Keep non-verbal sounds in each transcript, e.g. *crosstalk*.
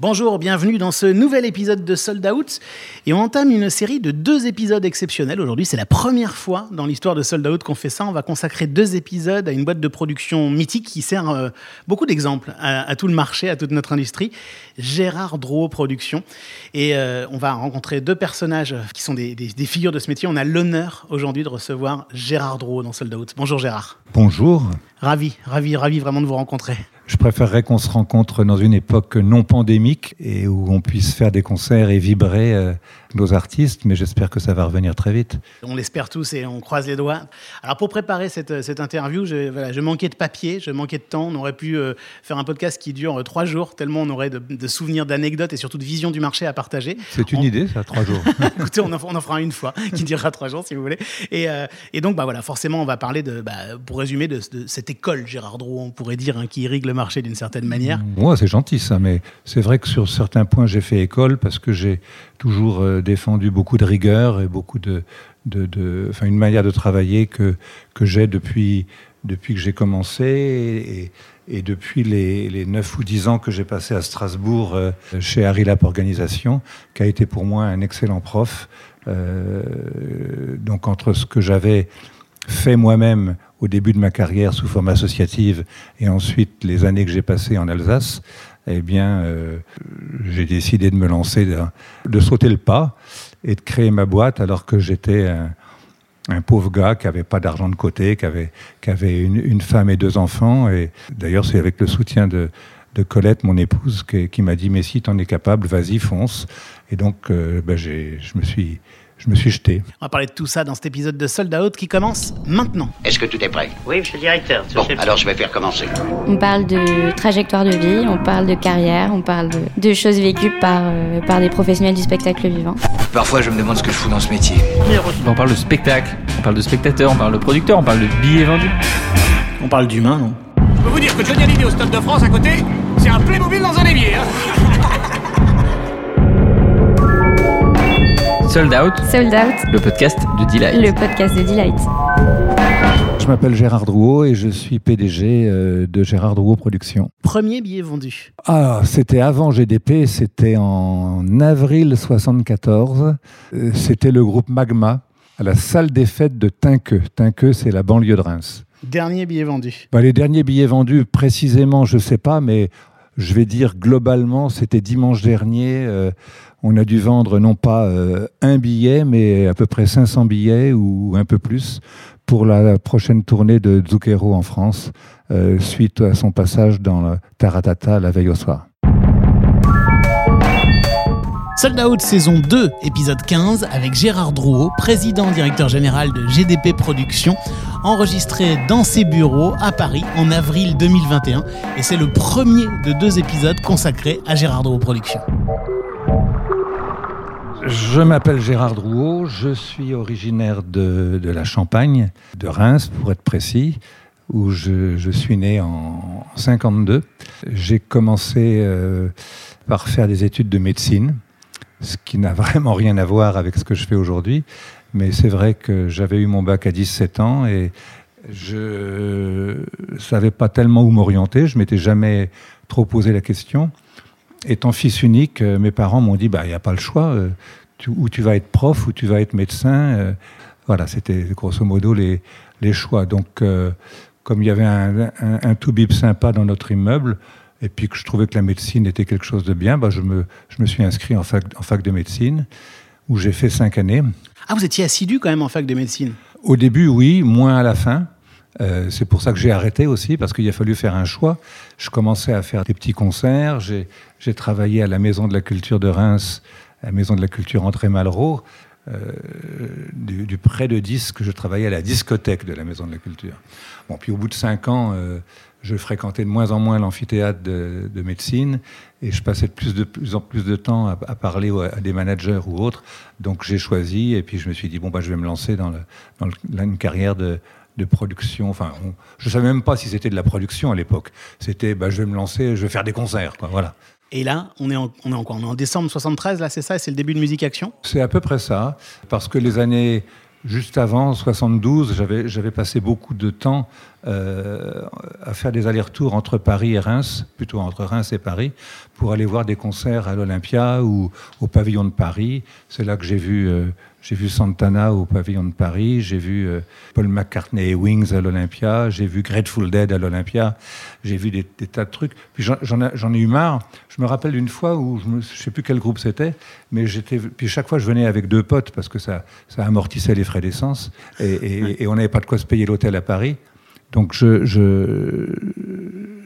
Bonjour, bienvenue dans ce nouvel épisode de Sold Out. Et on entame une série de deux épisodes exceptionnels. Aujourd'hui, c'est la première fois dans l'histoire de Sold Out qu'on fait ça. On va consacrer deux épisodes à une boîte de production mythique qui sert euh, beaucoup d'exemples à, tout le marché, à toute notre industrie. Gérard Drouot Productions. Et euh, on va rencontrer deux personnages qui sont des, des figures de ce métier. On a l'honneur aujourd'hui de recevoir Gérard Drouot dans Sold Out. Bonjour Gérard. Bonjour. Ravi, ravi, ravi vraiment de vous rencontrer. Je préférerais qu'on se rencontre dans une époque non pandémique et où on puisse faire des concerts et vibrer euh, nos artistes, mais j'espère que ça va revenir très vite. On l'espère tous et on croise les doigts. Alors pour préparer cette, cette interview, je, voilà, je, manquais de papier, je manquais de temps. On aurait pu euh, faire un podcast qui dure euh, trois jours, tellement on aurait de, souvenirs, d'anecdotes et surtout de visions du marché à partager. C'est une idée, ça, trois jours. *laughs* Écoutez, on en, on en, fera une fois qui durera trois jours si vous voulez. Et, et donc, bah, voilà, forcément, on va parler, de, bah, pour résumer, de, cette école Gérard Drouot, on pourrait dire, hein, qui irrigue le marché d'une certaine manière. Moi, c'est gentil ça, mais c'est vrai que sur certains points, j'ai fait école parce que j'ai toujours euh, défendu beaucoup de rigueur et beaucoup de, de, une manière de travailler que, que j'ai depuis, depuis que j'ai commencé et, depuis les, les 9 ou 10 ans que j'ai passé à Strasbourg euh, chez Harilap Organisation, qui a été pour moi un excellent prof. Euh, donc entre ce que j'avais fait moi-même au début de ma carrière sous forme associative et ensuite les années que j'ai passées en Alsace, eh bien, euh, j'ai décidé de me lancer, de, sauter le pas et de créer ma boîte alors que j'étais un, pauvre gars qui n'avait pas d'argent de côté, qui avait, une, femme et deux enfants. Et d'ailleurs, c'est avec le soutien de, Colette, mon épouse, qui, m'a dit Mais si tu en es capable, vas-y, fonce. Et donc, euh, ben, je me suis je me suis jeté. On va parler de tout ça dans cet épisode de Sold Out qui commence maintenant. Est-ce que tout est prêt? Oui, monsieur le directeur. Bon, alors je vais faire commencer. On parle de trajectoire de vie, on parle de carrière, on parle de, choses vécues par, euh, par des professionnels du spectacle vivant. Parfois, je me demande ce que je fous dans ce métier. On parle de spectacle, on parle de spectateur, on parle de producteur, on parle de billets vendus. On parle d'humain, non? Je peux vous dire que Johnny Hallyday au Stade de France à côté, c'est un Playmobil dans un évier. Hein Sold Out. Sold Out. Le podcast de Delight. Le podcast de Delight. Je m'appelle Gérard Drouot et je suis PDG euh, de Gérard Drouot Productions. Premier billet vendu Ah, c'était avant GDP, c'était en avril 74. Euh, c'était le groupe Magma à la salle des fêtes de Tinqueux. Tinqueux, c'est la banlieue de Reims. Dernier billet vendu bah, Les derniers billets vendus, précisément, je ne sais pas, mais je vais dire globalement, c'était dimanche dernier. Euh, on a dû vendre non pas euh, un billet, mais à peu près 500 billets ou un peu plus pour la prochaine tournée de Zucchero en France, euh, suite à son passage dans Taratata la veille au soir. Sold Out saison 2, épisode 15, avec Gérard Drouot, président directeur général de GDP Productions, enregistré dans ses bureaux à Paris en avril 2021. Et c'est le premier de deux épisodes consacrés à Gérard Drouot Productions. Je m'appelle Gérard Drouot, je suis originaire de, la Champagne, de Reims pour être précis, où je, suis né en 52. J'ai commencé euh, par faire des études de médecine, ce qui n'a *laughs* vraiment rien à voir avec ce que je fais aujourd'hui. Mais c'est vrai que j'avais eu mon bac à 17 ans et je ne savais pas tellement où m'orienter. Je m'étais jamais trop posé la question étant fils unique, euh, mes parents m'ont dit, bah, il n'y a pas le choix, euh, tu, ou tu vas être prof, ou tu vas être médecin. Euh. voilà, c'était grosso modo les, les choix. Donc, comme il y avait un, un, tout-bib sympa dans notre immeuble, et puis que je trouvais que la médecine était quelque chose de bien, bah, je, me, je me suis inscrit en fac, en fac de médecine, où j'ai fait cinq années. Ah, vous étiez assidu quand même en fac de médecine Au début, oui, moins à la fin. Euh, c'est pour ça que j'ai arrêté aussi, parce qu'il a fallu faire un choix. Je commençais à faire des petits concerts. J'ai travaillé à la Maison de la Culture de Reims, à la Maison de la Culture André Malraux. Euh, du, près de disques, je travaillais à la discothèque de la Maison de la Culture. Bon, puis au bout de cinq ans, euh, je fréquentais de moins en moins l'amphithéâtre de, médecine et je passais de plus, de plus en plus de temps à, parler à des managers ou autres. Donc j'ai choisi et puis je me suis dit, bon, bah, je vais me lancer dans, dans une carrière de, de production. Enfin, je ne savais même pas si c'était de la production à l'époque. C'était, bah, je vais me lancer, je vais faire des concerts, quoi, voilà. Et là, on est en, on est en quoi? On est en décembre 73, là, c'est ça? C'est le début de Musique Action? C'est à peu près ça, parce que les années juste avant, 72, j'avais, passé beaucoup de temps euh, à faire des allers-retours entre Paris et Reims, plutôt entre Reims et Paris, pour aller voir des concerts à l'Olympia ou au pavillon de Paris. C'est là que j'ai vu, euh, j'ai vu Santana au pavillon de Paris, j'ai vu euh, Paul McCartney et Wings à l'Olympia, j'ai vu Grateful Dead à l'Olympia, j'ai vu des, des tas de trucs. Puis j'en- ai, eu marre. Je me rappelle d'une fois où je ne sais plus quel groupe c'était, mais j'étais. Puis chaque fois je venais avec deux potes parce que ça, ça amortissait les frais d'essence et, et- et on n'avait pas de quoi se payer l'hôtel à Paris. Donc je, je,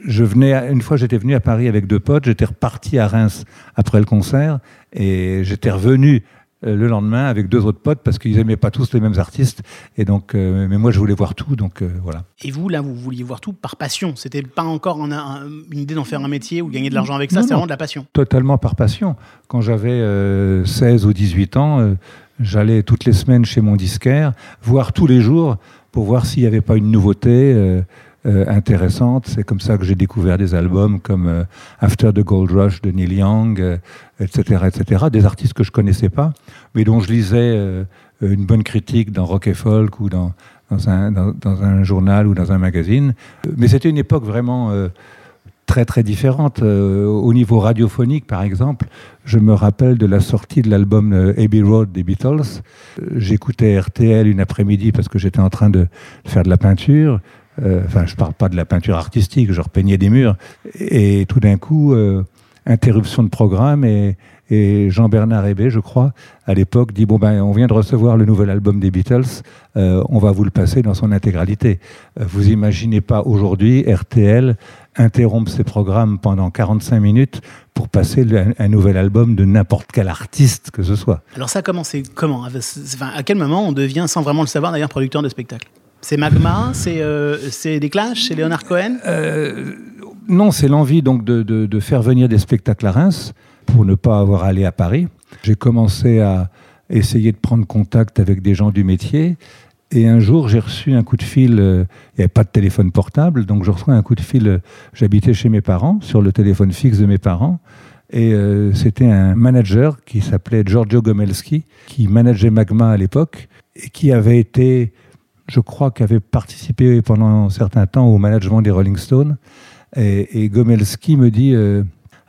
je venais une fois j'étais venu à Paris avec deux potes, j'étais reparti à Reims après le concert et j'étais revenu le lendemain avec deux autres potes parce qu'ils aimaient pas tous les mêmes artistes et donc euh, mais moi je voulais voir tout donc euh, voilà. Et vous, là, vous vouliez voir tout par passion. C'était pas encore en- un- une idée d'en faire un métier ou gagner de l'argent avec ça, non. vraiment de la passion. Totalement par passion. Quand j'avais euh, 16 ou 18 ans, euh, j'allais toutes les semaines chez mon disquaire, voir tous les jours pour voir s'il n'y avait pas une nouveauté euh, intéressante. C'est comme ça que j'ai découvert des albums comme euh, After the Gold Rush de Neil Young, euh, etc., etc. Des artistes que je connaissais pas, mais dont je lisais euh, une bonne critique dans Rock et Folk ou dans, dans, un, dans, un journal ou dans un magazine. Mais c'était une époque vraiment très très différente. Euh, au niveau radiophonique, par exemple, je me rappelle de la sortie de l'album euh, Abbey Road des Beatles. J'écoutais RTL une après-midi parce que j'étais en train de faire de la peinture. Euh, Enfin, je parle pas de la peinture artistique, je repeignais des murs. Et tout d'un coup, euh, interruption de programme et, Jean-Bernard Hébé, je crois, à l'époque, dit bon ben, on vient de recevoir le nouvel album des Beatles, euh, on va vous le passer dans son intégralité. Vous imaginez pas aujourd'hui RTL interrompre ses programmes pendant 45 minutes pour passer un, nouvel album de n'importe quel artiste que ce soit. Alors ça a commencé comment? À quel moment on devient, sans vraiment le savoir d'ailleurs, producteur de spectacle C'est Magma C'est euh, c'est des Clash C'est Leonard Cohen? Euh, non, c'est l'envie donc de, faire venir des spectacles à Reims pour ne pas avoir à aller à Paris. J'ai commencé à essayer de prendre contact avec des gens du métier. Et un jour, j'ai reçu un coup de fil. euh, Il n'y avait pas de téléphone portable, donc je reçois un coup de fil. J'habitais chez mes parents, sur le téléphone fixe de mes parents. Et c'était un manager qui s'appelait Giorgio Gomelski, qui manageait Magma à l'époque, et qui avait été, je crois, qui avait participé pendant un certain temps au management des Rolling Stones. Et, Gomelski me dit, euh,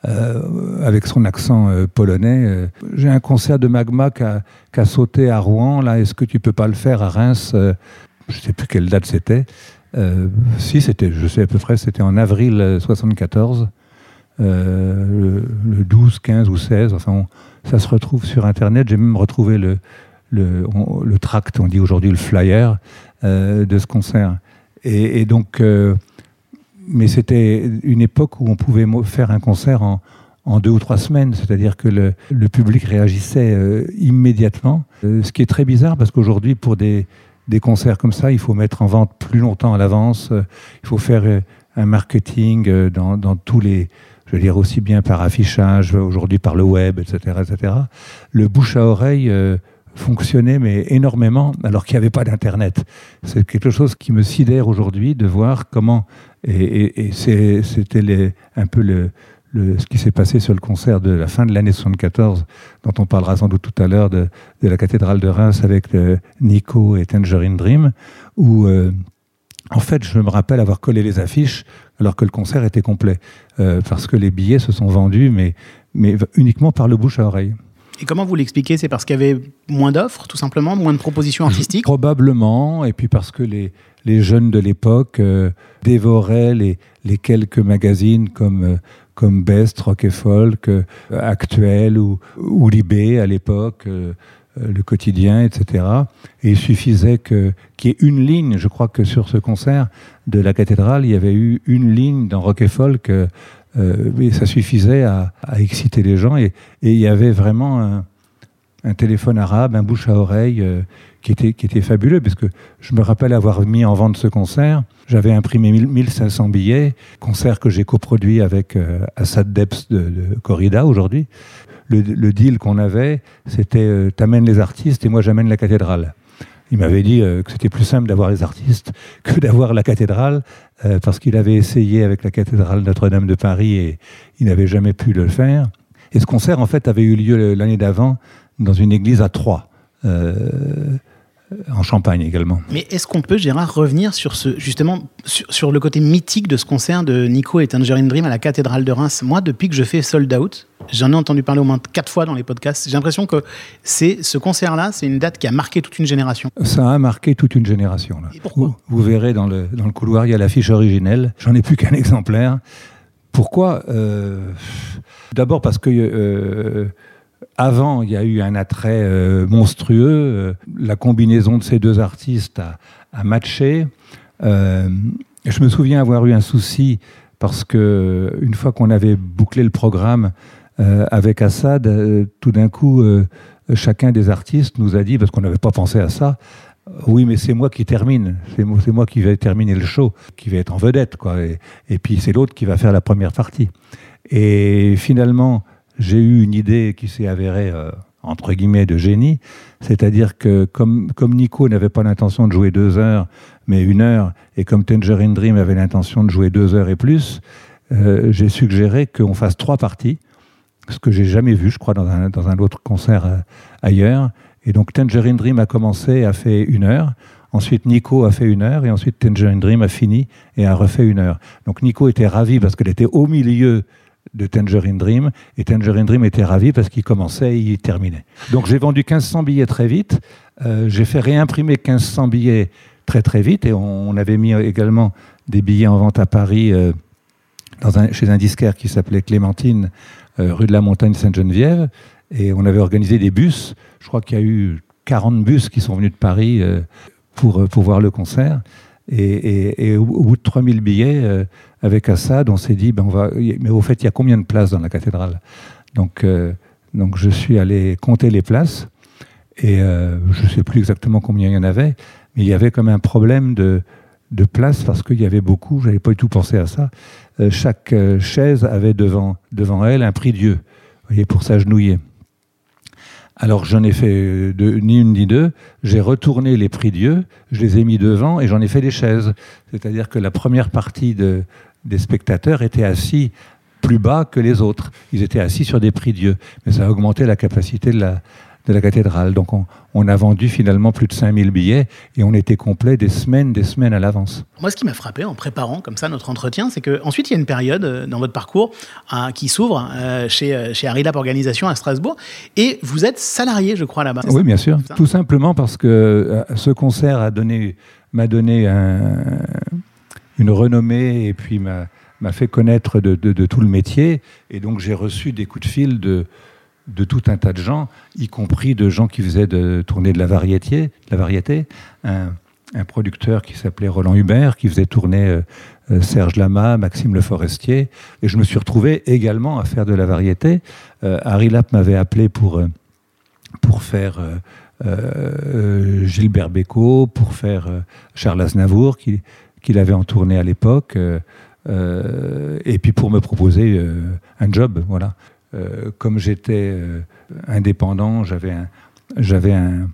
euh, avec son accent euh, polonais, j'ai un concert de Magma qui a, qui a sauté à Rouen, là, est-ce que tu peux pas le faire à Reims Je sais plus quelle date c'était. Si, c'était, je sais à peu près, c'était en avril euh, 74, euh, le, le 12, 15 ou 16, enfin, ça se retrouve sur Internet, j'ai même retrouvé le, le, on- tract, on dit aujourd'hui le flyer, euh, de ce concert. Et, donc, euh, mais c'était une époque où on pouvait faire un concert en, en deux ou trois semaines, c'est-à-dire que le, le public réagissait euh, immédiatement. Ce qui est très bizarre parce qu'aujourd'hui, pour des, des concerts comme ça, il faut mettre en vente plus longtemps à l'avance, il faut faire un marketing dans, dans tous les, je veux dire aussi bien par affichage, aujourd'hui par le web, etc., etc. Le bouche à oreille fonctionnait mais énormément alors qu'il n'y avait pas d'internet. C'est quelque chose qui me sidère aujourd'hui de voir comment et, et- et c'était un peu le, le- ce qui s'est passé sur le concert de la fin de l'année 74, dont on parlera sans doute tout à l'heure, de, de la cathédrale de Reims avec euh, Nico et Tangerine Dream, où euh, en fait je me rappelle avoir collé les affiches alors que le concert était complet, euh, parce que les billets se sont vendus, mais, mais uniquement par le bouche à oreille. Et comment vous l'expliquez? C'est parce qu'il y avait moins d'offres, tout simplement, moins de propositions artistiques? Probablement, et puis parce que les, les jeunes de l'époque euh, dévoraient les, les quelques magazines comme, euh, comme Best, Rock et Folk, euh, Actuel ou, Libé à l'époque, Le Quotidien, etc. Et il suffisait qu'il y ait une ligne, je crois que sur ce concert de la cathédrale, il y avait eu une ligne dans Rock et Folk, euh, euh, mais ça suffisait à, exciter les gens, et, il y avait vraiment un, téléphone arabe, un bouche à oreille euh, qui, était, fabuleux, parce que je me rappelle avoir mis en vente ce concert. J'avais imprimé 1000 1500 billets, concert que j'ai coproduit avec euh, Assad Debs de, Corrida aujourd'hui. Le, le deal qu'on avait, c'était t'amènes les artistes et moi j'amène la cathédrale. Il m'avait dit euh, que c'était plus simple d'avoir les artistes *laughs* que d'avoir la cathédrale, euh, parce qu'il avait essayé avec la cathédrale Notre-Dame de Paris et il n'avait jamais pu le faire. Et ce concert, en fait, avait eu lieu l'année d'avant dans une église à Troyes, euh, en Champagne également. Mais est-ce qu'on peut, Gérard, revenir sur ce justement sur, sur, le côté mythique de ce concert de Nico et Tangerine Dream à la cathédrale de Reims? Moi, depuis que je fais Sold Out, j'en ai entendu parler au moins quatre fois dans les podcasts. J'ai l'impression que c'est ce concert-là, c'est une date qui a marqué toute une génération. Ça a marqué toute une génération. Là. Et pourquoi? Vous, vous, verrez dans le, dans le couloir, il y a l'affiche originelle. J'en ai plus *laughs* qu'un exemplaire. Pourquoi euh, D'abord parce que euh, avant, il y a eu un attrait euh, monstrueux. Euh, la combinaison de ces deux artistes a, matché. Euh, je me souviens avoir eu un souci parce que une fois qu'on avait bouclé le programme avec Assad, tout d'un coup, chacun des artistes nous a dit, parce qu'on n'avait pas pensé à ça, oui, mais c'est moi qui termine. C'est moi, qui vais terminer le show, qui vais être en vedette, quoi. Et puis c'est l'autre qui va faire la première partie. Et finalement, j'ai eu une idée qui s'est avérée euh, entre guillemets de génie, c'est-à-dire que comme, Nico n'avait pas l'intention de jouer deux heures, mais une heure, et comme Tangerine Dream avait l'intention de jouer deux heures et plus, euh, j'ai suggéré qu'on fasse trois parties, ce que j'ai jamais vu, je crois, dans un, dans un autre concert euh, ailleurs. Et donc Tangerine Dream a commencé, a fait une heure. Ensuite, Nico a fait une heure et ensuite Tangerine Dream a fini et a refait une heure. Donc Nico était ravi parce qu'elle était au milieu de Tangerine Dream et Tangerine Dream était ravi parce qu'il commençait et il terminait. Donc j'ai vendu 1500 billets très vite. Euh, j'ai fait réimprimer 1500 billets très très vite et on, avait mis également des billets en vente à Paris euh, un, chez un disquaire qui s'appelait Clémentine, euh, rue de la Montagne Sainte-Geneviève. Et on avait organisé des bus. Je crois qu'il y a eu 40 bus qui sont venus de Paris pour, pour voir le concert. Et, au bout de 3000 billets, euh, avec Assad, on s'est dit, ben on va, mais au fait, il y a combien de places dans la cathédrale? Donc, euh, donc je suis allé compter les places, et euh, je ne sais plus exactement combien il y en avait, mais il y avait comme un problème de, de place parce qu'il y avait beaucoup, je n'avais pas du tout pensé à ça. Chaque chaise avait devant, devant elle un prix Dieu, vous voyez, pour s'agenouiller. Alors j'en ai fait de, ni une ni deux, j'ai retourné les prix Dieu, je les ai mis devant et j'en ai fait des chaises. C'est-à-dire que la première partie de, des spectateurs était assis plus bas que les autres. Ils étaient assis sur des prix Dieu. Mais ça a augmenté la capacité de la, de la cathédrale. Donc on, on, a vendu finalement plus de 5000 billets et on était complet des semaines, des semaines à l'avance. Moi, ce qui m'a frappé en préparant comme ça notre entretien, c'est qu'ensuite il y a une période euh, dans votre parcours euh, qui s'ouvre euh, chez, chez Harilap Organisation à Strasbourg et vous êtes salarié, je crois, là-bas. Oui, bien sûr. Tout simplement parce que ce concert a donné, m'a donné un, une renommée et puis m'a fait connaître de, de, de, tout le métier. Et donc j'ai reçu des coups de fil de de tout un tas de gens, y compris de gens qui faisaient de tourner de la variété, de la variété. Un, producteur qui s'appelait Roland Hubert, qui faisait tourner euh, Serge Lama, Maxime Le Forestier, et je me suis retrouvé également à faire de la variété. Euh, Harry Lapp m'avait appelé pour, euh, pour faire Gilbert Bécaud, pour faire Charles Aznavour, qu'il qui avait en tournée à l'époque, et puis pour me proposer un job, voilà. Euh, comme j'étais euh, indépendant, j'avais un,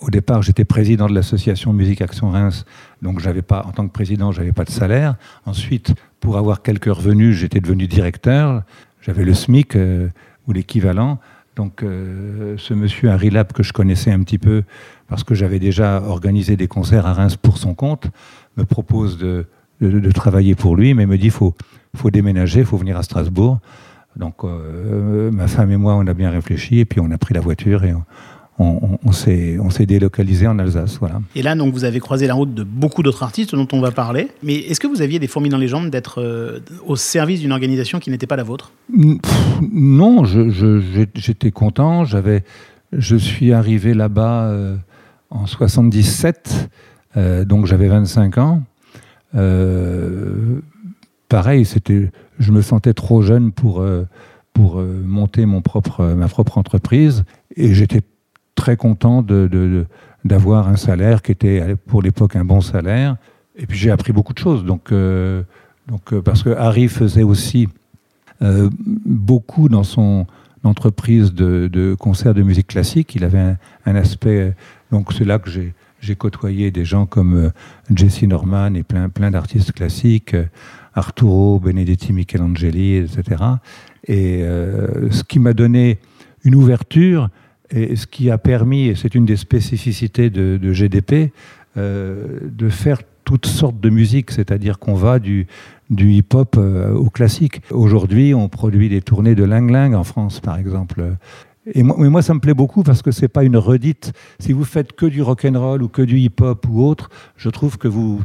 au départ, j'étais président de l'association Musique Action Reims, donc j'avais pas, en tant que président, j'avais pas de salaire. Ensuite, pour avoir quelques revenus, j'étais devenu directeur. J'avais le SMIC euh, ou l'équivalent. Donc, ce monsieur Harry Lab que je connaissais un petit peu parce que j'avais déjà organisé des concerts à Reims pour son compte, me propose de travailler pour lui, mais me dit faut faut déménager, faut venir à Strasbourg. Donc, euh, ma femme et moi, on a bien réfléchi et puis on a pris la voiture et on, on, on s'est délocalisé en Alsace. Voilà. Et là, donc, vous avez croisé la route de beaucoup d'autres artistes dont on va parler. Mais est-ce que vous aviez des fourmis dans les jambes d'être euh, au service d'une organisation qui n'était pas la vôtre? Non, j'étais content. J'avais, je suis arrivé là-bas euh, en 77, euh, donc j'avais 25 ans. Euh, pareil, c'était je me sentais trop jeune pour, euh, pour euh, monter mon propre, ma propre entreprise et j'étais très content de, d'avoir un salaire qui était pour l'époque un bon salaire. Et puis j'ai appris beaucoup de choses. Donc, euh, donc euh, parce que Harry faisait aussi euh, beaucoup dans son entreprise de, concerts de musique classique. Il avait un, un aspect. Donc c'est là que j'ai j'ai côtoyé des gens comme euh, Jesse Norman et plein plein d'artistes classiques. Arturo, Benedetti, Michelangeli, etc. Et euh, ce qui m'a donné une ouverture, Et ce qui a permis, et c'est une des spécificités de, GDP, euh, de faire toutes sortes de musique, c'est-à-dire qu'on va du, hip-hop euh, au classique. Aujourd'hui, on produit des tournées de Ling Ling en France, par exemple. Et mais moi, ça me plaît beaucoup parce que c'est pas une redite. Si vous faites que du rock and roll ou que du hip-hop ou autre, je trouve que vous,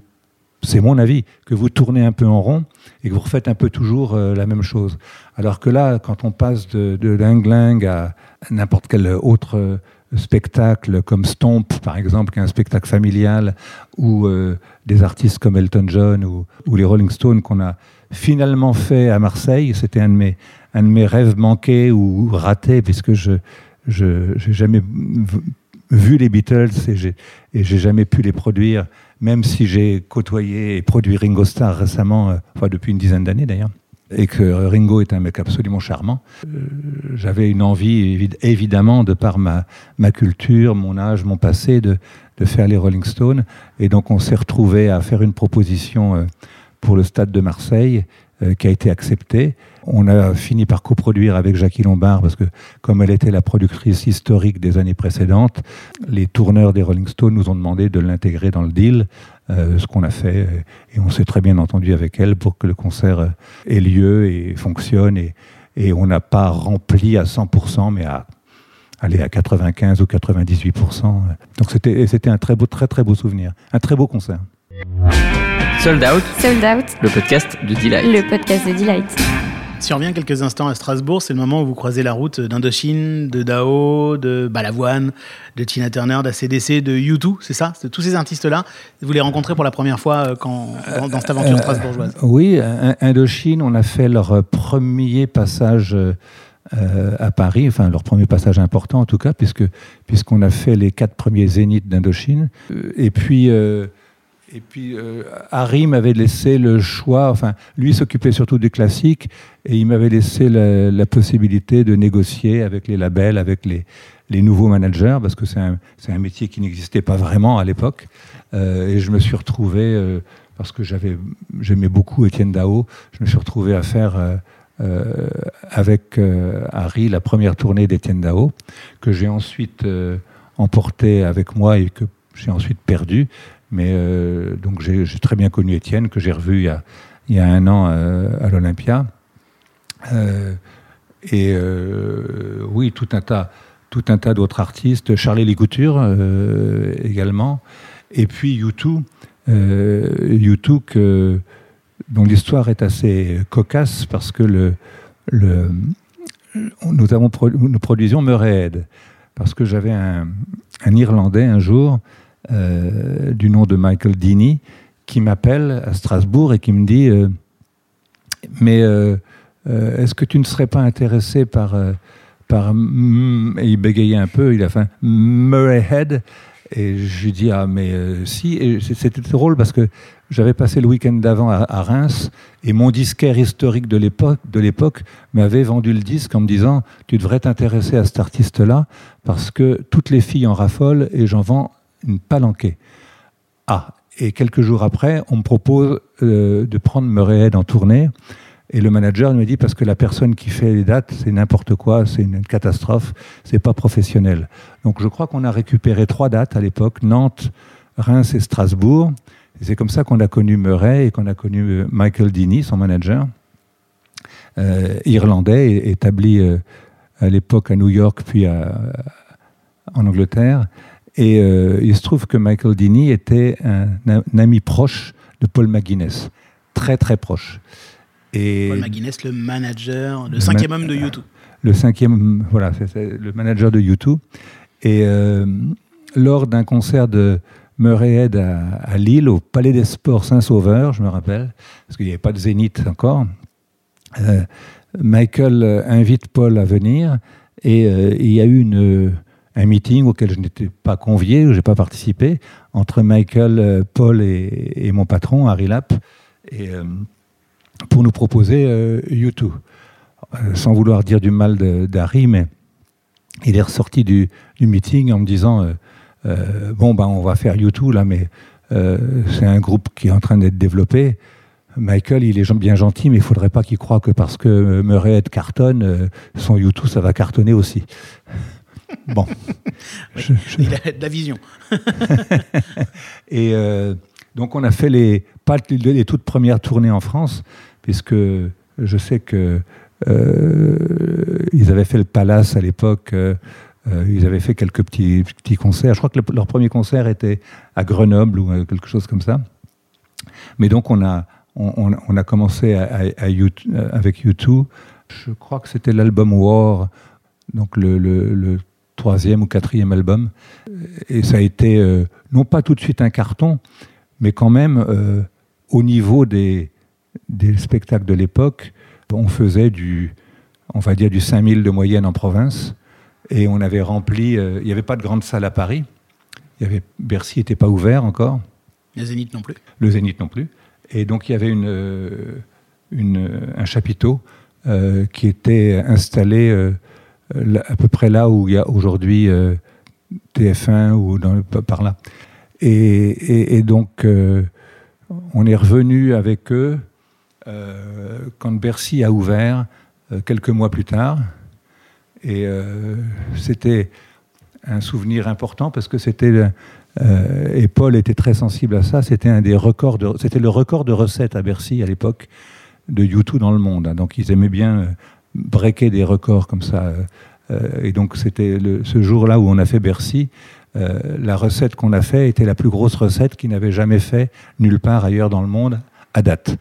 c'est mon avis, que vous tournez un peu en rond et que vous refaites un peu toujours euh, la même chose. Alors que là, quand on passe de, de Ling à n'importe quel autre euh, spectacle comme Stomp, par exemple, qui est un spectacle familial, ou euh, des artistes comme Elton John ou, les Rolling Stones qu'on a finalement fait à Marseille. C'était un de mes, un de mes rêves manqués ou ratés, puisque je j'ai jamais vu les Beatles et j'ai jamais pu les produire, même si j'ai côtoyé et produit Ringo Starr récemment, euh, enfin depuis une dizaine d'années d'ailleurs, et que Ringo est un mec absolument charmant. Euh, J'avais une envie, évi- évidemment, de par ma, ma culture, mon âge, mon passé, de, de faire les Rolling Stones. Et donc on s'est retrouvé à faire une proposition euh, pour le stade de Marseille, qui a été acceptée. On a fini par coproduire avec Jackie Lombard, parce que comme elle était la productrice historique des années précédentes, les tourneurs des Rolling Stones nous ont demandé de l'intégrer dans le deal, euh, ce qu'on a fait, euh, et on s'est très bien entendu avec elle pour que le concert euh, ait lieu et fonctionne, et, et on n'a pas rempli à 100%, mais à aller à 95 ou 98%. Donc c'était c'était un très beau, très très beau souvenir, un très beau concert. Sold Out, Sold Out, le podcast de Delight. le podcast de Delight. Si on revient quelques instants à Strasbourg, c'est le moment où vous croisez la route d'Indochine, de Dao, de Balavoine, de Tina Turner, d'ACDC, de U2, c'est ça? Tous ces artistes-là, vous les rencontrez pour la première fois euh, quand, dans, dans cette aventure strasbourgeoise Oui, In- Indochine, on a fait leur euh, premier passage euh, euh, à Paris, enfin leur premier passage important en tout cas, puisque puisqu'on a fait les quatre premiers zéniths d'Indochine. Euh, Et puis euh, et puis euh, Harry m'avait laissé le choix, enfin lui s'occupait surtout des classiques et il m'avait laissé la, possibilité de négocier avec les labels, avec les, les nouveaux managers, parce que c'est un, un métier qui n'existait pas vraiment à l'époque. Euh, et je me suis retrouvé, euh, parce que j'aimais beaucoup Étienne Dao, je me suis retrouvé à faire avec Harry la première tournée d'Étienne Dao, que j'ai ensuite emporté avec moi et que j'ai ensuite perdu. Mais euh, donc j'ai, très bien connu Étienne, que j'ai revu il y a, un an euh, à l'Olympia. Euh, et oui, tout un tas, tout un tas d'autres artistes, Charlie Lécouture également, et puis U2, euh, U2 que, dont l'histoire est assez cocasse parce que nous, produisions Murrayhead, parce que j'avais un Irlandais un jour euh, du nom de Michael Dini qui m'appelle à Strasbourg et qui me dit euh, mais euh, est-ce que tu ne serais pas intéressé par, par et il bégayait un peu, il a fait un Murrayhead, et je lui dis ah mais si, et c'était drôle parce que j'avais passé le week-end d'avant à, à Reims et mon disquaire historique de l'époque de l'époque m'avait vendu le disque en me disant tu devrais t'intéresser à cet artiste-là parce que toutes les filles en raffolent et j'en vends une palanquée. Ah, et quelques jours après, on me propose euh, de prendre Murrayhead en tournée. Et le manager me dit parce que la personne qui fait les dates, c'est n'importe quoi, c'est une catastrophe, c'est pas professionnel. Donc je crois qu'on a récupéré trois dates à l'époque Nantes, Reims et Strasbourg. C'est comme ça qu'on a connu Murray et qu'on a connu euh, Michael Dini, son manager, euh, irlandais, établi à l'époque à New York puis en Angleterre. Et euh, il se trouve que Michael Dini était un, un ami proche de Paul McGuinness, très très proche. Et Paul McGuinness, le manager, le Le cinquième homme de YouTube. le cinquième, voilà, c'est le manager de U2. Et euh, lors d'un concert de Murrayhead à, à Lille, au Palais des Sports Saint-Sauveur, je me rappelle, parce qu'il n'y avait pas de zénith encore, euh, Michael euh, invite Paul à venir et euh, il y a eu une, un meeting auquel je n'étais pas convié, où je n'ai pas participé, entre Michael, euh, Paul et, mon patron, Harry Lapp, euh, pour nous proposer euh, U2 euh, sans vouloir dire du mal d'Harry, mais il est ressorti du, meeting en me disant Bon, ben, on va faire YouTube là, mais c'est un groupe qui est en train d'être développé. Michael, il est bien gentil, mais il faudrait pas qu'il croie que parce que Murray cartonne, son YouTube, ça va cartonner aussi. Bon. *laughs* Oui, Il a de la vision. *laughs* Et euh, donc on a fait les, pas les, toutes premières tournées en France, puisque je sais que euh, ils avaient fait le Palace à l'époque. euh, ils avaient fait quelques petits, petits concerts. Je crois que le- leur premier concert était à Grenoble ou quelque chose comme ça. Mais donc on a, on, a commencé à, à- à U- avec U2. Je crois que c'était l'album War, donc le, le- le troisième ou quatrième album. Et ça a été euh, non pas tout de suite un carton, mais quand même euh, au niveau des, des spectacles de l'époque, on faisait du, on va dire du 5000 de moyenne en province, et on avait rempli. euh, il n'y avait pas de grande salle à Paris. Il y avait Bercy n'était pas ouvert encore, Le Zénith non plus. le Zénith non plus, et donc il y avait une, une- un chapiteau qui était installé à peu près là où il y a aujourd'hui euh, TF1 ou dans, par là. Et, donc, euh, on est revenu avec eux euh, quand Bercy a ouvert euh, quelques mois plus tard. Et euh, c'était un souvenir important parce que c'était euh, et Paul était très sensible à ça. C'était un des records. C'était le record de recettes à Bercy à l'époque de U2 dans le monde. hein. Donc ils aimaient bien euh, breaker des records comme ça. euh, euh, et donc c'était ce jour-là où on a fait Bercy. euh, la recette qu'on a fait était la plus grosse recette qu'ils n'avaient jamais fait nulle part ailleurs dans le monde à date.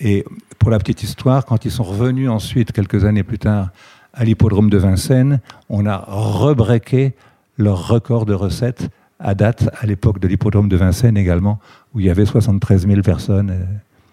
Et pour la petite histoire, quand ils sont revenus ensuite, quelques années plus tard, à l'hippodrome de Vincennes, on a rebreaké leur record de recettes à date, à l'époque de l'hippodrome de Vincennes également, où il y avait 73 000 personnes.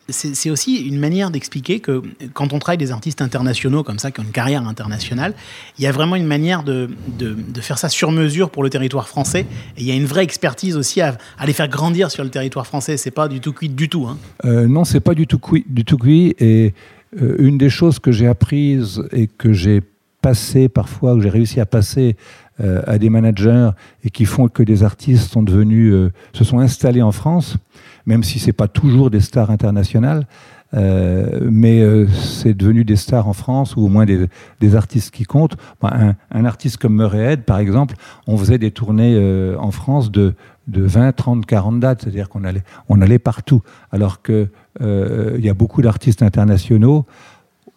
C'est aussi une manière d'expliquer que quand on travaille des artistes internationaux comme ça, qui ont une carrière internationale, il y a vraiment une manière de, de- faire ça sur mesure pour le territoire français. Et il y a une vraie expertise aussi à, à les faire grandir sur le territoire français. C'est pas du tout cuit du tout. Hein. Euh, non, c'est pas du tout cuit. Du tout cuit et euh, une des choses que j'ai apprises et que j'ai passé parfois, que j'ai réussi à passer euh, à des managers et qui font que des artistes sont devenus, euh, se sont installés en France, même si c'est pas toujours des stars internationales. euh, mais euh, c'est devenu des stars en France ou au moins des, artistes qui comptent. Bon, un, artiste comme Murray Head, par exemple, on faisait des tournées euh, en France de, de 20, 30, 40 dates, c'est-à-dire qu'on allait, on allait partout. Alors qu'il y a beaucoup d'artistes internationaux,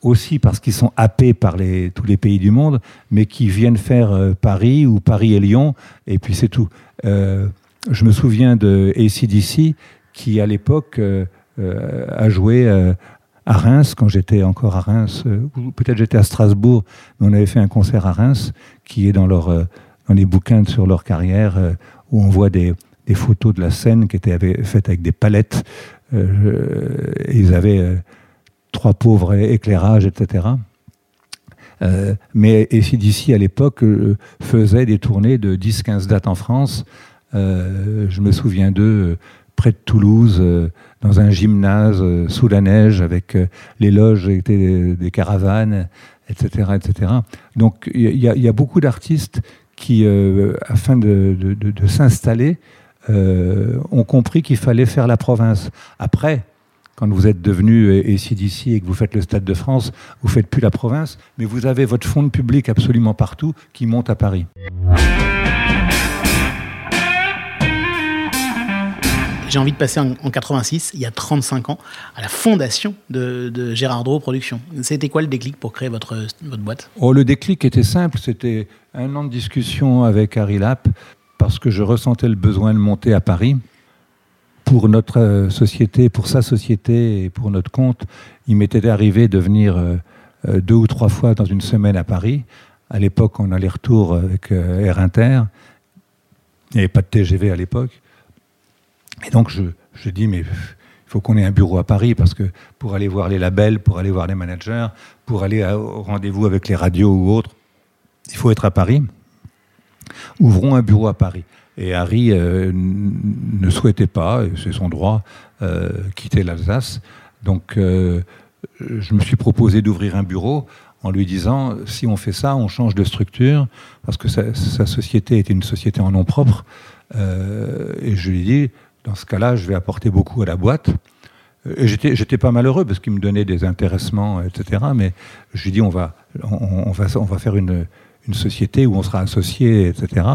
aussi parce qu'ils sont happés par les, tous les pays du monde, mais qui viennent faire Paris ou Paris et Lyon, et puis c'est tout. Je me souviens de ACDC, qui à l'époque euh, euh, a joué euh, à Reims, quand j'étais encore à Reims, ou peut-être j'étais à Strasbourg, mais on avait fait un concert à Reims, qui est dans, les bouquins sur leur carrière, où on voit des, photos de la scène qui étaient faites avec des palettes. Euh, ils avaient trois pauvres éclairages, etc. Euh, mais ACDC, à l'époque, faisait des tournées de 10-15 dates en France. Je me souviens d'eux près de Toulouse, euh, dans un gymnase, euh, sous la neige, avec euh, les loges étaient des, caravanes, etc. etc. Donc il y, a- beaucoup d'artistes qui, afin de, s'installer, ont compris qu'il fallait faire la province. Après, quand vous êtes devenu ACDC et que vous faites le Stade de France, vous faites plus la province, mais vous avez votre fonds de public absolument partout qui monte à Paris. J'ai envie de passer en, en 86, il y a 35 ans, à la fondation de, Gérard Drault Productions. C'était quoi le déclic pour créer votre, votre boîte? Oh, le déclic était simple, c'était un an de discussion avec Harry Lapp, parce que je ressentais le besoin de monter à Paris. Pour notre euh, société, pour sa société et pour notre compte, il m'était arrivé de venir euh, euh, deux ou trois fois dans une semaine à Paris. À l'époque, on allait retour avec Air Inter. Il n'y avait pas de TGV à l'époque. Et donc, je, dis, mais il faut qu'on ait un bureau à Paris parce que pour aller voir les labels, pour aller voir les managers, pour aller au rendez-vous avec les radios ou autres, il faut être à Paris. Ouvrons un bureau à Paris. Et Harry euh, ne souhaitait pas, c'est son droit, euh, quitter l'Alsace. Donc, euh, je me suis proposé d'ouvrir un bureau en lui disant si on fait ça, on change de structure, parce que sa, sa société était une société en nom propre. Et je lui ai dit dans ce cas-là, je vais apporter beaucoup à la boîte. et j'étais, j'étais pas malheureux parce qu'il me donnait des intéressements, etc. Mais je lui dit, on va, on, va, faire une, société où on sera associé, etc.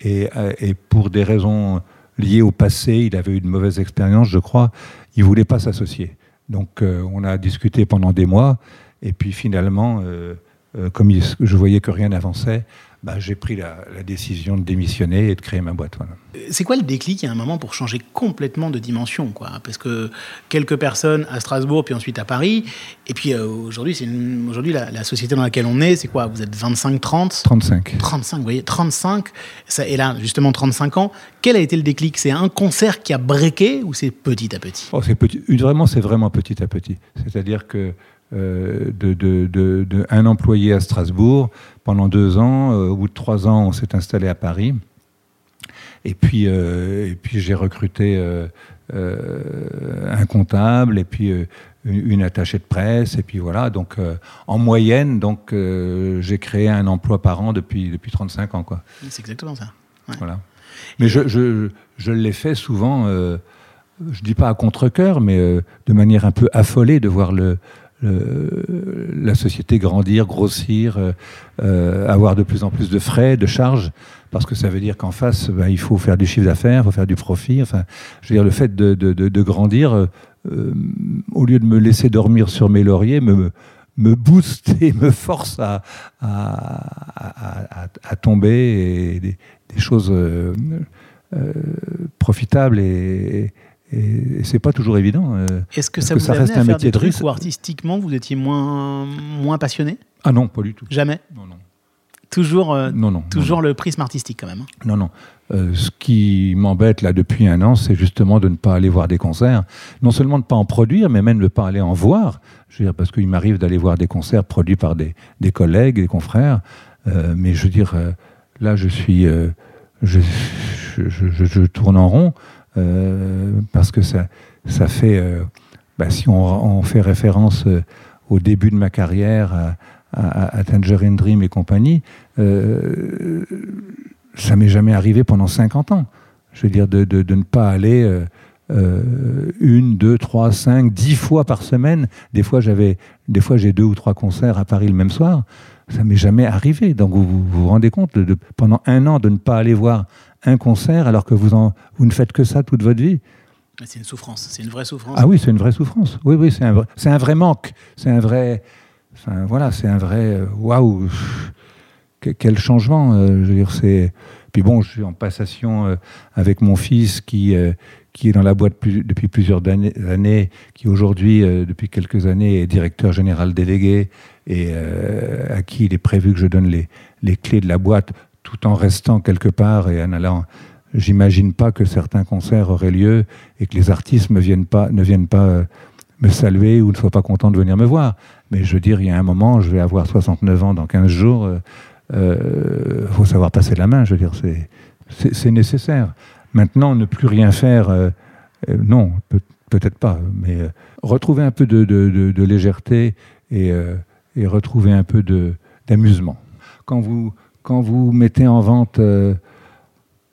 Et, euh, et pour des raisons liées au passé, il avait eu une mauvaise expérience, je crois, il voulait pas s'associer. Donc euh, on a discuté pendant des mois, et puis finalement, euh, euh, comme je voyais que rien n'avançait, bah, j'ai pris la, la décision de démissionner et de créer ma boîte. Voilà. C'est quoi le déclic à un moment pour changer complètement de dimension quoi? Parce que quelques personnes à Strasbourg, puis ensuite à Paris, et puis euh, aujourd'hui, c'est aujourd'hui la, la société dans laquelle on est, c'est quoi? Vous êtes 25, 30 35. 35, vous voyez, 35, ça, et là, justement, 35 ans. Quel a été le déclic? C'est un concert qui a breaké ou c'est petit à petit? Oh, petit, vraiment, c'est vraiment petit à petit. C'est-à-dire que euh, de, de- de- de un employé à Strasbourg pendant deux ans, euh, au bout de trois ans, on s'est installé à Paris. Et puis, euh, et puis j'ai recruté euh, un comptable et puis une, attachée de presse et puis voilà. Donc, en moyenne, donc j'ai créé un emploi par an depuis depuis 35 ans, quoi. C'est exactement ça. Ouais. Voilà. Mais je, je, je l'ai fait souvent, je dis pas à contre-coeur, mais euh, de manière un peu affolée de voir le, la société grandir, grossir, euh, euh, avoir de plus en plus de frais, de charges, parce que ça veut dire qu'en face, ben, il faut faire du chiffre d'affaires, il faut faire du profit. Enfin, je veux dire, le fait de, grandir, euh, au lieu de me laisser dormir sur mes lauriers, me, booste et me force à, tomber des, choses profitables et, et c'est pas toujours évident. euh. Est-ce que ça que vous ça a reste à un faire métier de risque. où artistiquement vous étiez moins, moins passionné? Ah non, pas du tout. Jamais? Non, non. Toujours, euh, Non, non, toujours le prisme artistique quand même. hein? Non, non. Euh, ce qui m'embête là depuis un an, c'est justement de ne pas aller voir des concerts. Non seulement de ne pas en produire, mais même de ne pas aller en voir. Je veux dire, parce qu'il m'arrive d'aller voir des concerts produits par des, des collègues, des confrères. Euh, mais je veux dire, euh, là, je suis. euh, je, je, je- je tourne en rond euh, parce que ça, ça fait. euh, bah, si on, fait référence euh, au début de ma carrière à, à, Tangerine Dream et compagnie, euh, ça m'est jamais arrivé pendant 50 ans. Je veux dire, de, ne pas aller euh, euh, une, deux, trois, cinq, dix fois par semaine. Des fois, j'avais, des fois, j'ai deux ou trois concerts à Paris le même soir. Ça m'est jamais arrivé. Donc, vous vous, rendez compte, pendant un an, de ne pas aller voir un concert alors que vous, en, vous ne faites que ça toute votre vie. C'est une souffrance, c'est une vraie souffrance. Ah oui, c'est une vraie souffrance. Oui, oui, c'est un, vrai- c'est un vrai manque. C'est un vrai. Enfin, voilà, c'est un vrai. euh, Waouh Que- Quel changement euh, Je veux dire, c'est. Puis bon, je suis en passation euh, avec mon fils qui, euh, qui est dans la boîte plus- depuis plusieurs années, années, qui aujourd'hui, depuis quelques années, est directeur général délégué et à qui il est prévu que je donne les, les clés de la boîte tout en restant quelque part et en allant. J'imagine pas que certains concerts auraient lieu et que les artistes ne viennent pas, ne viennent pas euh, me saluer ou ne soient pas contents de venir me voir. Mais je veux dire, il y a un moment, je vais avoir 69 ans dans 15 jours. Il faut savoir passer la main. Je veux dire, c'est- nécessaire. Maintenant, ne plus rien faire, euh, euh, non, peut- peut-être pas. Mais euh, retrouver un peu de, de- légèreté et, euh, et retrouver un peu d'amusement. Quand vous, quand vous mettez en vente euh,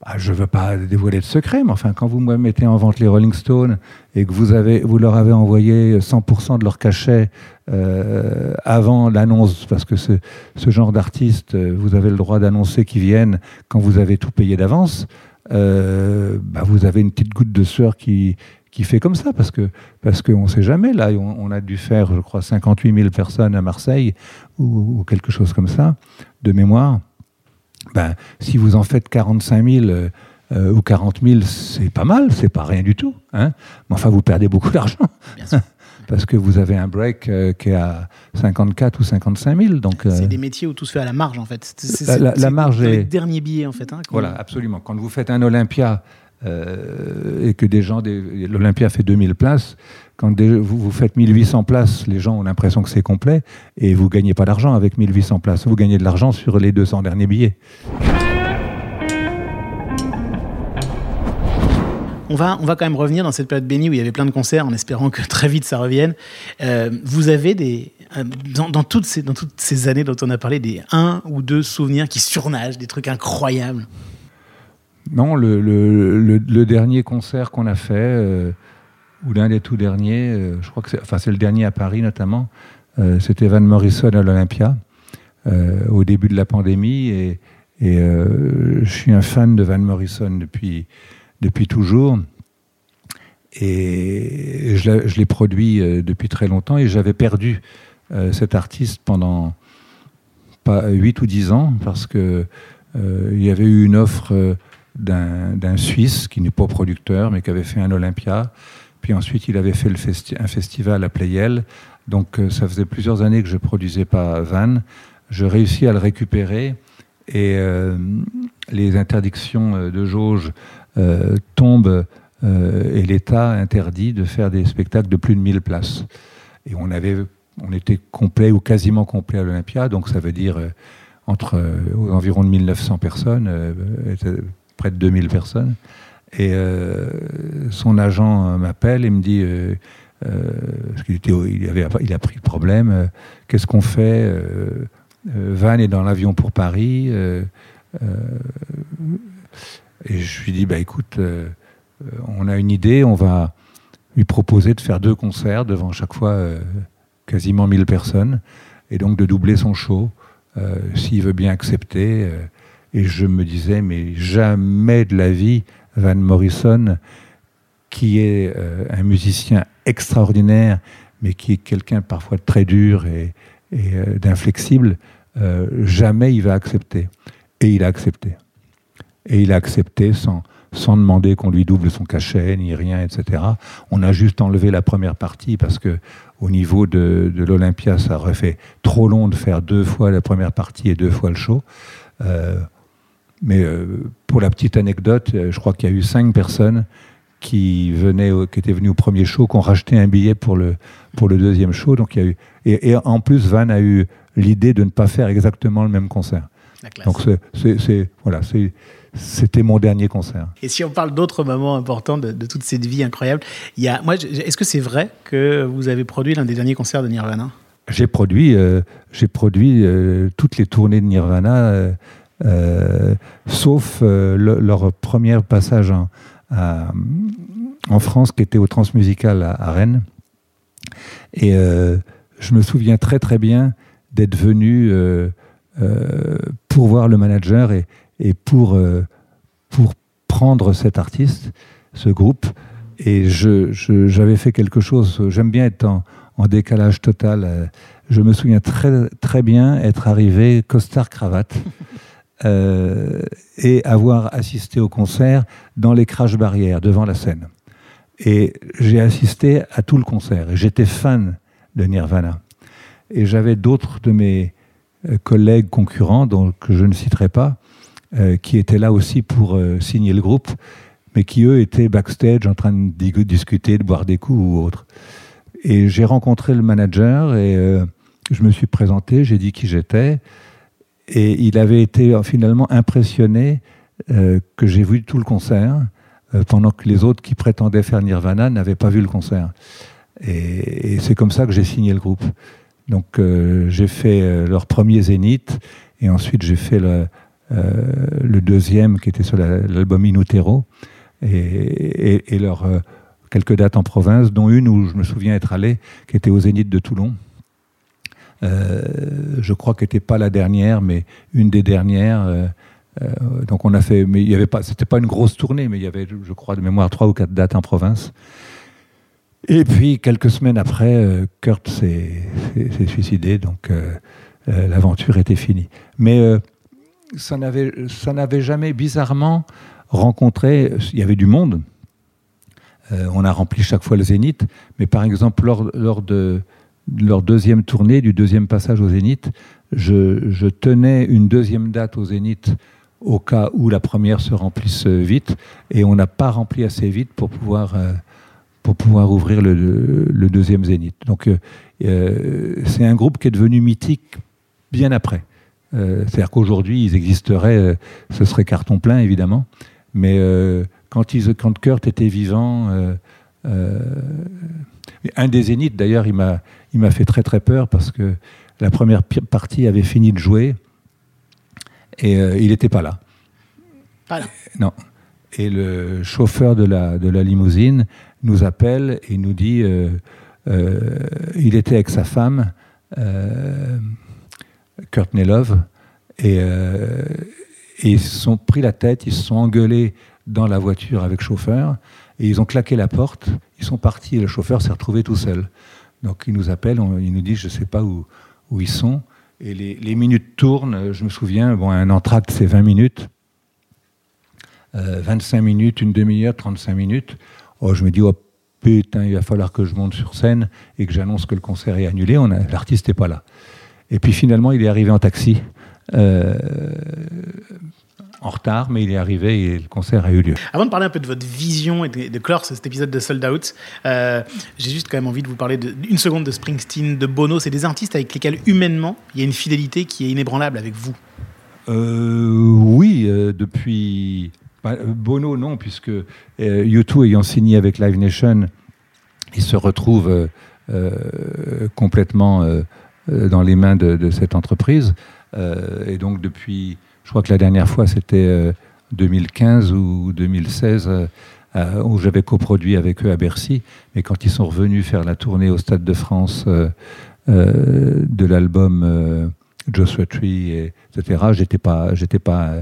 ah, je ne veux pas dévoiler de secret, mais enfin, quand vous mettez en vente les Rolling Stones et que vous, leur avez envoyé 100% de leur cachet euh, avant l'annonce, parce que ce, genre d'artiste, euh, vous avez le droit d'annoncer qu'ils viennent quand vous avez tout payé d'avance, bah, vous avez une petite goutte de sueur qui, fait comme ça, parce que parce qu'on ne sait jamais. Là, on, a dû faire, je crois, 58 000 personnes à Marseille, ou quelque chose comme ça, de mémoire ben, si vous en faites 45 000 euh, euh, ou 40 000, c'est pas mal, c'est pas rien du tout. Hein Mais enfin, vous perdez beaucoup *laughs* d'argent. Parce que vous avez un break euh, qui est à 54 ou 55 000. Donc, euh, C'est des métiers où tout se fait à la marge en fait. C'est- c'est- La- marge est- derniers billets en fait. hein, voilà, absolument. Quand vous faites un Olympia et que des gens, des- l'Olympia fait 2000 places, quand des- vous, vous faites 1800 places, les gens ont l'impression que c'est complet et vous gagnez pas d'argent avec 1800 places. Vous gagnez de l'argent sur les 200 derniers billets. On va, on va quand même revenir dans cette période bénie où il y avait plein de concerts en espérant que très vite ça revienne. Euh, vous avez des, euh, dans, dans toutes ces, dans toutes ces années dont on a parlé, des un ou deux souvenirs qui surnagent, des trucs incroyables? Non, le, le- le- le dernier concert qu'on a fait, euh, ou l'un des tout derniers, je crois que c'est le dernier à Paris notamment, c'était Van Morrison à l'Olympia, au début de la pandémie. Et, je suis un fan de Van Morrison depuis, toujours. Et je l'ai produit depuis très longtemps et j'avais perdu cet artiste pendant pas 8 ou 10 ans parce que il y avait eu une offre d'un Suisse qui n'est pas producteur, mais qui avait fait un Olympia. Puis ensuite, il avait fait un festival à Playel. Donc, euh, ça faisait plusieurs années que je produisais pas Van. Je réussis à le récupérer et euh, les interdictions euh, de jauge tombent et l'État interdit de faire des spectacles de plus de 1000 places. Et on avait, on était complet ou quasiment complet à l'Olympia, donc ça veut dire entre environ de 1900 personnes près de 2000 personnes. Et euh, son agent euh, m'appelle et me dit, euh, parce qu'il il avait, il a pris le problème, qu'est-ce qu'on fait Van est dans l'avion pour Paris. et je lui dis, bah écoute, on a une idée, on va lui proposer de faire deux concerts devant chaque fois quasiment 1000 personnes, et donc de doubler son show, s'il veut bien accepter. Et je me disais, mais jamais de la vie, Van Morrison, qui est euh, un musicien extraordinaire, mais qui est quelqu'un parfois très dur et, euh, d'inflexible, euh, jamais il va accepter. Et il a accepté. Et il a accepté sans, sans demander qu'on lui double son cachet, ni rien, etc. On a juste enlevé la première partie parce que au niveau de, de l'Olympia, ça aurait fait trop long de faire deux fois la première partie et deux fois le show. Mais euh, pour la petite anecdote, euh, je crois qu'il y a eu cinq personnes qui venaient, qui étaient venues au premier show, qui ont racheté un billet pour le pour le deuxième show. Donc il y a eu et, en plus Van a eu l'idée de ne pas faire exactement le même concert. Donc c'est voilà c'était mon dernier concert. Et si on parle d'autres moments importants de, toute cette vie incroyable, il y a, moi, est-ce que c'est vrai que vous avez produit l'un des derniers concerts de Nirvana? J'ai produit, euh, j'ai produit toutes les tournées de Nirvana. Euh, sauf euh, leur premier passage en, France qui était au Transmusical à, Rennes. Et euh, je me souviens très très bien d'être venu pour voir le manager et, pour, pour prendre cet artiste, ce groupe. Et j'avais je, fait quelque chose, j'aime bien être en, en, décalage total. Je me souviens très, très bien être arrivé costard-cravate. *laughs* Euh, et avoir assisté au concert dans les crash barrières devant la scène. Et j'ai assisté à tout le concert j'étais fan de Nirvana. Et j'avais d'autres de mes euh, collègues concurrents, donc je ne citerai pas, euh, qui étaient là aussi pour signer le groupe, mais qui eux étaient backstage en train de discuter, de boire des coups ou autre. Et j'ai rencontré le manager et je me suis présenté, j'ai dit qui j'étais. Et il avait été euh, finalement impressionné euh, que j'ai vu tout le concert, euh, pendant que les autres qui prétendaient faire Nirvana n'avaient pas vu le concert. Et, c'est comme ça que j'ai signé le groupe. Donc j'ai fait leur premier Zénith, et ensuite j'ai fait le, deuxième qui était sur l'album Inutero, et, et, leur quelques dates en province, dont une où je me souviens être allé, qui était au Zénith de Toulon. Euh, je crois qu'elle n'était pas la dernière, mais une des dernières. Euh, euh, donc on a fait, mais il y avait pas, c'était pas une grosse tournée, mais il y avait, je crois, de mémoire trois ou quatre dates en province. Et puis quelques semaines après, Kurt s'est suicidé, donc l'aventure était finie. Mais ça n'avait, jamais bizarrement rencontré. Il y avait du monde. on a rempli chaque fois le Zénith, mais par exemple lors de leur deuxième tournée, du deuxième passage au Zénith, je, tenais une deuxième date au Zénith au cas où la première se remplisse vite, et on n'a pas rempli assez vite pour pouvoir, euh, pour pouvoir ouvrir le, deuxième Zénith. Donc euh, euh, c'est un groupe qui est devenu mythique bien après. C'est-à-dire qu'aujourd'hui, ils existeraient, ce serait carton plein évidemment, mais quand, ils, quand Kurt était vivant, un des zéniths, d'ailleurs, il m'a, il m'a fait très très peur parce que la première partie avait fini de jouer et euh, il n'était pas là. Pas là. Non. Et le chauffeur de la, de la limousine nous appelle et nous dit, euh, euh, il était avec sa femme, euh, Courtney Love, et, euh, et ils se sont pris la tête, ils se sont engueulés dans la voiture avec le chauffeur, et ils ont claqué la porte, ils sont partis, et le chauffeur s'est retrouvé tout seul. Donc il nous appelle, on- il nous dit, je ne sais pas où, où ils sont, et les, minutes tournent, je me souviens, bon, un entracte c'est 20 minutes, euh, 25 minutes, une demi-heure, 35 minutes. Oh, je me dis, oh putain, il va falloir que je monte sur scène et que j'annonce que le concert est annulé. L'artiste n'est pas là. Et puis finalement, il est arrivé en taxi, euh, en retard, mais il est arrivé et le concert a eu lieu. Avant de parler un peu de votre vision et de, de clore cet épisode de Sold Out, euh, j'ai juste quand même envie de vous parler d'une seconde de Springsteen, de Bono. C'est des artistes avec lesquels, humainement, il y a une fidélité qui est inébranlable avec vous. Euh, oui, euh, depuis. bah, Bono, non, puisque euh, U2 ayant signé avec Live Nation, il se retrouve complètement dans les mains de, de cette entreprise. Et donc, depuis. Je crois que la dernière fois, c'était euh, 2015 ou 2016. euh, euh, où j'avais coproduit avec eux à Bercy, mais quand ils sont revenus faire la tournée au Stade de France euh, euh, de l'album euh, Joshua Tree, et, etc., j'étais pas, j'étais pas euh,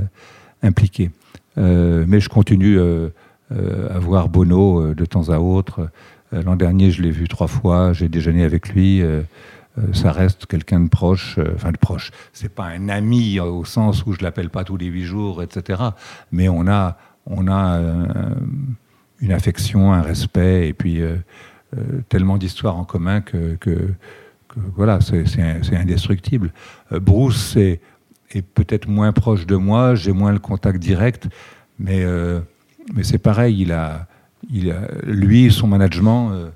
impliqué. Euh, mais je continue euh, euh, à voir Bono euh, de temps à autre. Euh, L'an dernier, je l'ai vu trois fois, j'ai déjeuné avec lui. Euh, ça reste quelqu'un de proche, euh, enfin de proche. C'est pas un ami au sens où je l'appelle pas tous les huit jours, etc. Mais on a, on a euh, une affection, un respect, et puis tellement d'histoires en commun que, voilà, c'est indestructible. Bruce est, peut-être moins proche de moi, j'ai moins le contact direct, mais, c'est pareil, il a, lui, son management,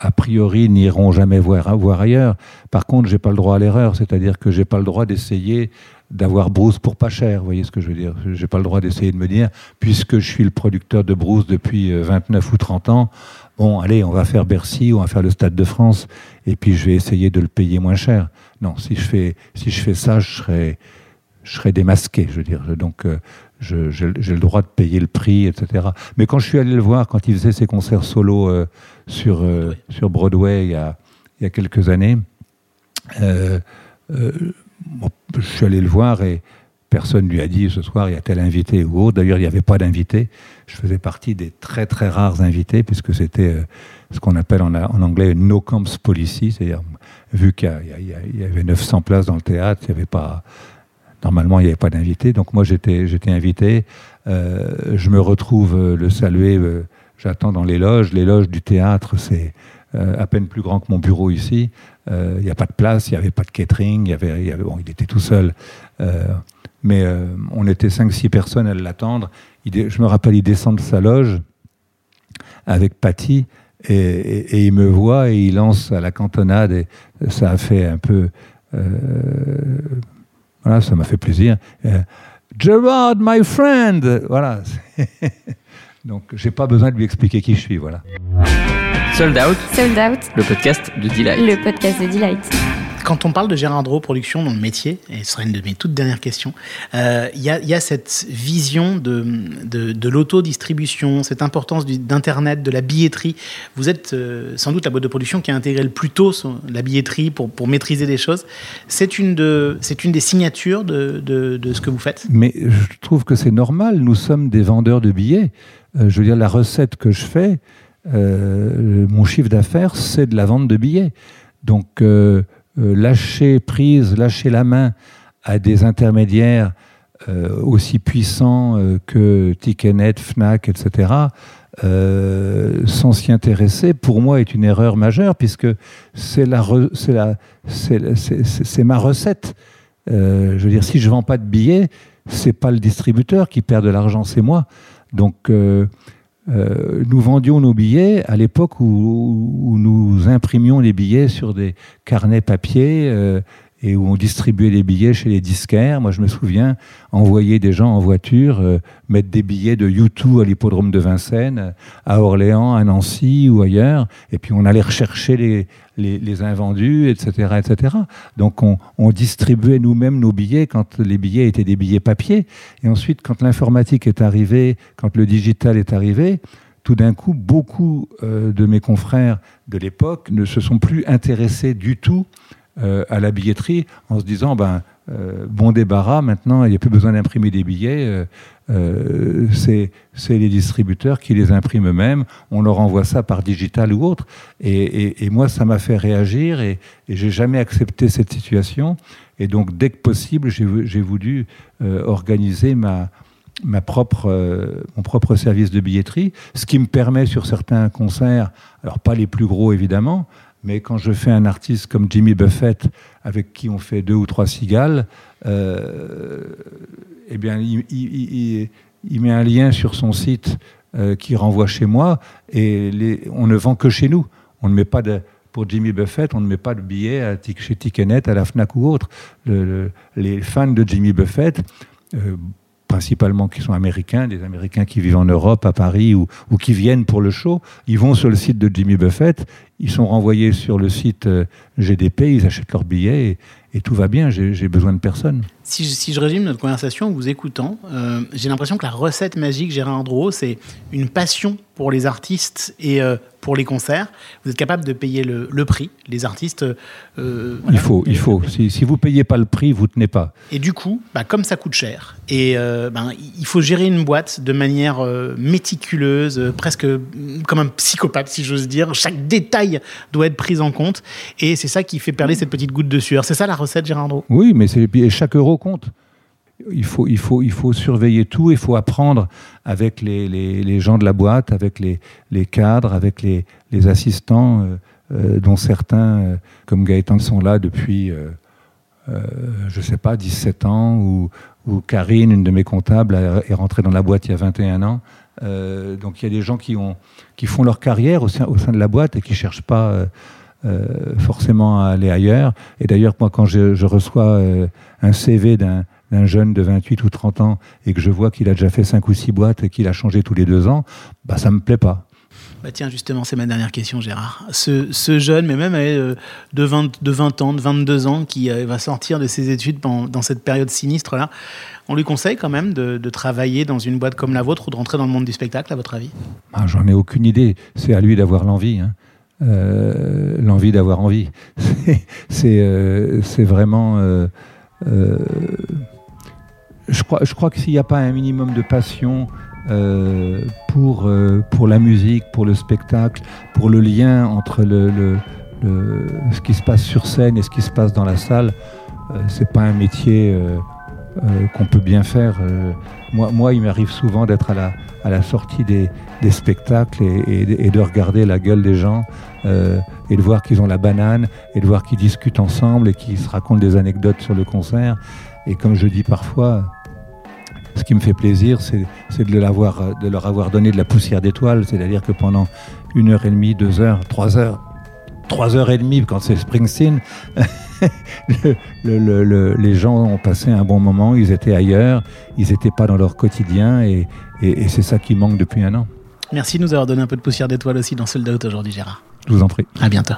a priori, n'iront jamais voir, ailleurs. Par contre, j'ai pas le droit à l'erreur, c'est-à-dire que j'ai pas le droit d'essayer d'avoir Bruce pour pas cher. Vous voyez ce que je veux dire J'ai pas le droit d'essayer de me dire, puisque je suis le producteur de Bruce depuis euh, 29 ou 30 ans, bon, allez, on va faire Bercy, on va faire le Stade de France, et puis je vais essayer de le payer moins cher. Non, si je fais, si je fais ça, je serai, je démasqué, je veux dire. Donc, euh, j'ai j'ai le droit de payer le prix, etc. Mais quand je suis allé le voir, quand il faisait ses concerts solo euh, sur, euh, sur Broadway il y, a, il y a quelques années, euh, bon, je suis allé le voir et personne lui a dit ce soir il y a tel invité ou autre. D'ailleurs, il n'y avait pas d'invité. Je faisais partie des très très rares invités puisque c'était ce qu'on appelle en, en anglais une no camps policy, c'est-à-dire vu qu'il y avait 900 places dans le théâtre, il n'y avait pas Normalement, il n'y avait pas d'invité, donc moi j'étais invité. Euh, je me retrouve euh, le saluer. euh, J'attends dans les loges. Du théâtre, c'est à peine plus grand que mon bureau ici. Il n'y a pas de place, il n'y avait pas de catering. Bon, il était tout seul. Mais on était 5-6 personnes à l'attendre. Je me rappelle, il descend de sa loge avec Patty et, il me voit et il lance à la cantonade et ça a fait un peu voilà ça m'a fait plaisir. Euh, Gerard my friend. Voilà. *laughs* Donc j'ai pas besoin de lui expliquer qui je suis voilà. Sold Out, Sold Out, le podcast de Delight. le podcast de Delight. Quand on parle de Gérard Drault Production dans le métier, et ce sera une de mes toutes dernières questions, euh, il y, a, cette vision de, de, l'autodistribution, cette importance d'Internet, de la billetterie. Vous êtes euh, sans doute la boîte de production qui a intégré le plus tôt la billetterie pour, pour maîtriser des choses. C'est une, de, une des signatures de, de, ce que vous faites? Mais je trouve que c'est normal nous sommes des vendeurs de billets Euh, je veux dire la recette que je fais mon chiffre d'affaires c'est de la vente de billets donc lâcher prise lâcher la main à des intermédiaires euh, aussi puissants euh, que Ticketnet, Fnac, etc., euh, sans s'y intéresser, pour moi, est une erreur majeure, puisque c'est ma recette. Euh, je veux dire, si je vends pas de billets, c'est pas le distributeur qui perd de l'argent, c'est moi. Donc, euh, euh, nous vendions nos billets à l'époque où, nous imprimions les billets sur des carnets papier euh, et où on distribuait les billets chez les disquaires. Moi, je me souviens envoyer des gens en voiture, euh, mettre des billets de U2 à l'hippodrome de Vincennes, à Orléans, à Nancy ou ailleurs, et puis on allait rechercher les, les, invendus, etc., etc. Donc on, on distribuait nous-mêmes nos billets quand les billets étaient des billets papier. Et ensuite, quand l'informatique est arrivée, quand le digital est arrivé, tout d'un coup, beaucoup euh, de mes confrères de l'époque ne se sont plus intéressés du tout euh, à la billetterie en se disant ben, euh, bon débarras, maintenant il n'y a plus besoin d'imprimer des billets, c'est les distributeurs qui les impriment eux-mêmes, on leur envoie ça par digital ou autre. Et, moi, ça m'a fait réagir et, et j'ai jamais accepté cette situation. Et donc, dès que possible, j'ai voulu organiser ma, ma propre, euh, mon propre service de billetterie, ce qui me permet sur certains concerts, alors pas les plus gros évidemment, mais quand je fais un artiste comme Jimmy Buffett, avec qui on fait deux ou trois cigales, euh, eh bien, il, met un lien sur son site euh, qui renvoie chez moi, et on ne vend que chez nous. On ne met pas pour Jimmy Buffett, on ne met pas de billets chez Ticketnet, à la Fnac ou autre. les fans de Jimmy Buffett, principalement qui sont américains, des Américains qui vivent en Europe, à Paris, ou, qui viennent pour le show, ils vont sur le site de Jimmy Buffett, ils sont renvoyés sur le site euh, GDP, ils achètent leurs billets, et, tout va bien, j'ai besoin de personne. Si je, si je, résume notre conversation en vous écoutant, euh, j'ai l'impression que la recette magique, Gérard Drouot, c'est une passion pour les artistes et euh, pour les concerts. Vous êtes capable de payer le, le prix. Les artistes. Euh, il faut, il faut. Si, si vous ne payez pas le prix, vous ne tenez pas. Et du coup, bah, comme ça coûte cher, et ben, il faut gérer une boîte de manière méticuleuse, presque comme un psychopathe, si j'ose dire. Chaque détail doit être pris en compte. Et c'est ça qui fait perler cette petite goutte de sueur. C'est ça la recette, Oui, mais chaque euro compte. Il faut, il, faut, il faut surveiller tout, il faut apprendre avec les, gens de la boîte, avec les, cadres, avec les, assistants, euh, euh, dont certains, euh, comme Gaëtan, sont là depuis, je ne sais pas, 17 ans, ou, Karine, une de mes comptables, est rentrée dans la boîte il y a 21 ans. donc il y a des gens qui, ont, qui font leur carrière au sein de la boîte et qui ne cherchent pas forcément à aller ailleurs. Et d'ailleurs, moi, quand je, je reçois un CV d'un d'un jeune de 28 ou 30 ans et que je vois qu'il a déjà fait 5 ou 6 boîtes et qu'il a changé tous les deux ans, bah, ça me plaît pas. Bah tiens, justement, c'est ma dernière question, Gérard. Ce, ce jeune, mais même euh, de, 20, de 20 ans, de 22 ans, qui euh, va sortir de ses études dans cette période sinistre-là, on lui conseille quand même de, travailler dans une boîte comme la vôtre ou de rentrer dans le monde du spectacle, à votre avis? Ah, J'en ai aucune idée. C'est à lui d'avoir l'envie. Hein. Euh, l'envie d'avoir envie. *laughs* C'est vraiment je crois, je crois que s'il n'y a pas un minimum de passion euh, pour, euh, pour la musique, pour le spectacle, pour le lien entre le, ce qui se passe sur scène et ce qui se passe dans la salle, euh, c'est pas un métier euh, qu'on peut bien faire. moi, moi, il m'arrive souvent d'être à la, à la sortie des, spectacles et, de regarder la gueule des gens et de voir qu'ils ont la banane et de voir qu'ils discutent ensemble et qu'ils se racontent des anecdotes sur le concert. Et comme je dis parfois, ce qui me fait plaisir, c'est de, de leur avoir donné de la poussière d'étoiles. C'est-à-dire que pendant une heure et demie, deux heures, trois heures, trois heures et demie, quand c'est Springsteen, *laughs* les gens ont passé un bon moment, ils étaient ailleurs, ils n'étaient pas dans leur quotidien, et, et c'est ça qui manque depuis un an. Merci de nous avoir donné un peu de poussière d'étoiles aussi dans Sold Out aujourd'hui, Gérard. Je vous en prie. À bientôt.